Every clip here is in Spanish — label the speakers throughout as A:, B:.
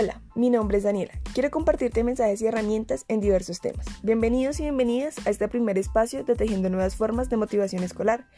A: Hola, mi nombre es Daniela. Quiero compartirte mensajes y herramientas en diversos temas. Bienvenidos y bienvenidas a este primer espacio de Tejiendo Nuevas Formas de Motivación Escolar.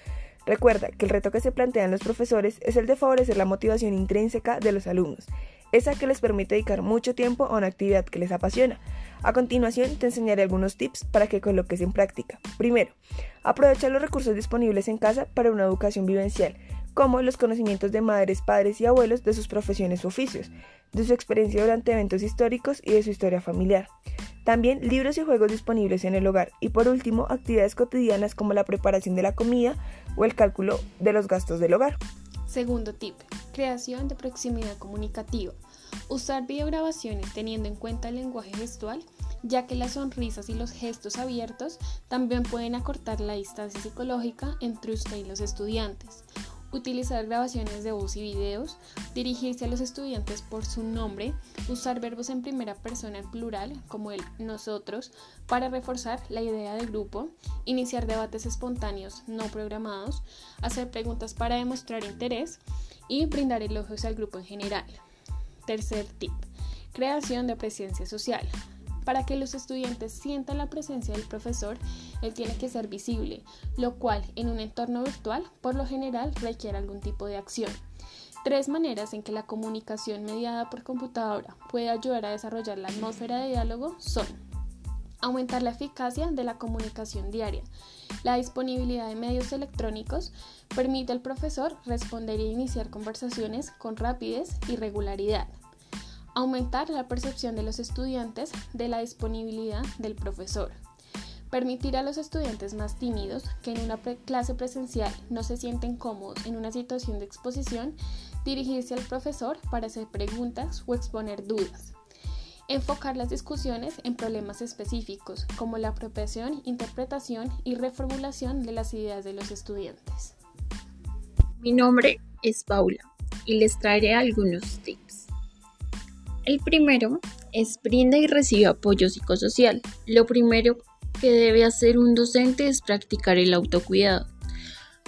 A: Recuerda que el reto que se plantean los profesores es el de favorecer la motivación intrínseca de los alumnos, esa que les permite dedicar mucho tiempo a una actividad que les apasiona. A continuación te enseñaré algunos tips para que coloques en práctica. Primero, aprovecha los recursos disponibles en casa para una educación vivencial como los conocimientos de madres, padres y abuelos de sus profesiones u oficios, de su experiencia durante eventos históricos y de su historia familiar. También libros y juegos disponibles en el hogar y por último actividades cotidianas como la preparación de la comida o el cálculo de los gastos del hogar.
B: Segundo tip, creación de proximidad comunicativa. Usar videograbaciones teniendo en cuenta el lenguaje gestual, ya que las sonrisas y los gestos abiertos también pueden acortar la distancia psicológica entre usted y los estudiantes utilizar grabaciones de voz y videos, dirigirse a los estudiantes por su nombre, usar verbos en primera persona en plural, como el nosotros, para reforzar la idea de grupo, iniciar debates espontáneos no programados, hacer preguntas para demostrar interés y brindar elogios al grupo en general. Tercer tip, creación de presencia social. Para que los estudiantes sientan la presencia del profesor, él tiene que ser visible, lo cual en un entorno virtual por lo general requiere algún tipo de acción. Tres maneras en que la comunicación mediada por computadora puede ayudar a desarrollar la atmósfera de diálogo son aumentar la eficacia de la comunicación diaria. La disponibilidad de medios electrónicos permite al profesor responder e iniciar conversaciones con rapidez y regularidad. Aumentar la percepción de los estudiantes de la disponibilidad del profesor. Permitir a los estudiantes más tímidos que en una clase presencial no se sienten cómodos en una situación de exposición, dirigirse al profesor para hacer preguntas o exponer dudas. Enfocar las discusiones en problemas específicos como la apropiación, interpretación y reformulación de las ideas de los estudiantes.
C: Mi nombre es Paula y les traeré algunos tips. El primero es brinda y recibe apoyo psicosocial. Lo primero que debe hacer un docente es practicar el autocuidado.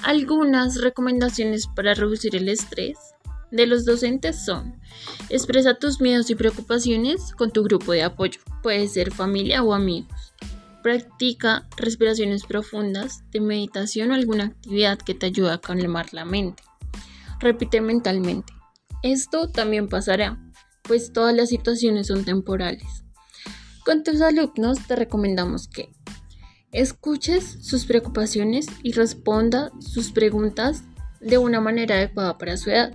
C: Algunas recomendaciones para reducir el estrés de los docentes son expresa tus miedos y preocupaciones con tu grupo de apoyo, puede ser familia o amigos. Practica respiraciones profundas de meditación o alguna actividad que te ayude a calmar la mente. Repite mentalmente. Esto también pasará pues todas las situaciones son temporales. Con tus alumnos te recomendamos que escuches sus preocupaciones y responda sus preguntas de una manera adecuada para su edad.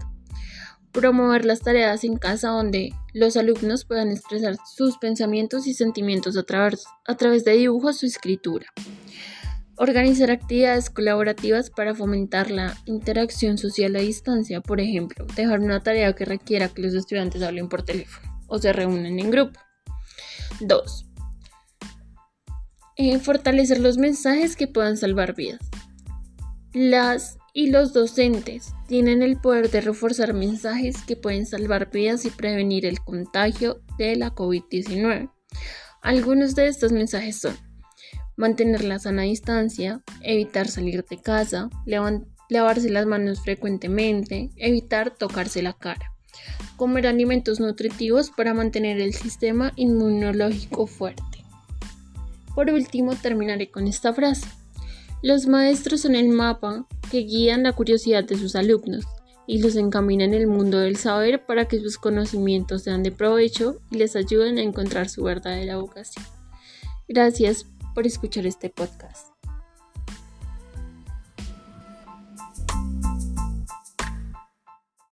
C: Promover las tareas en casa donde los alumnos puedan expresar sus pensamientos y sentimientos a través, a través de dibujos o escritura. Organizar actividades colaborativas para fomentar la interacción social a distancia, por ejemplo, dejar una tarea que requiera que los estudiantes hablen por teléfono o se reúnen en grupo. 2. Eh, fortalecer los mensajes que puedan salvar vidas. Las y los docentes tienen el poder de reforzar mensajes que pueden salvar vidas y prevenir el contagio de la COVID-19. Algunos de estos mensajes son mantener la sana distancia, evitar salir de casa, lavarse las manos frecuentemente, evitar tocarse la cara, comer alimentos nutritivos para mantener el sistema inmunológico fuerte. Por último, terminaré con esta frase. Los maestros son el mapa que guían la curiosidad de sus alumnos y los encaminan en el mundo del saber para que sus conocimientos sean de provecho y les ayuden a encontrar su verdadera vocación. Gracias por escuchar este podcast.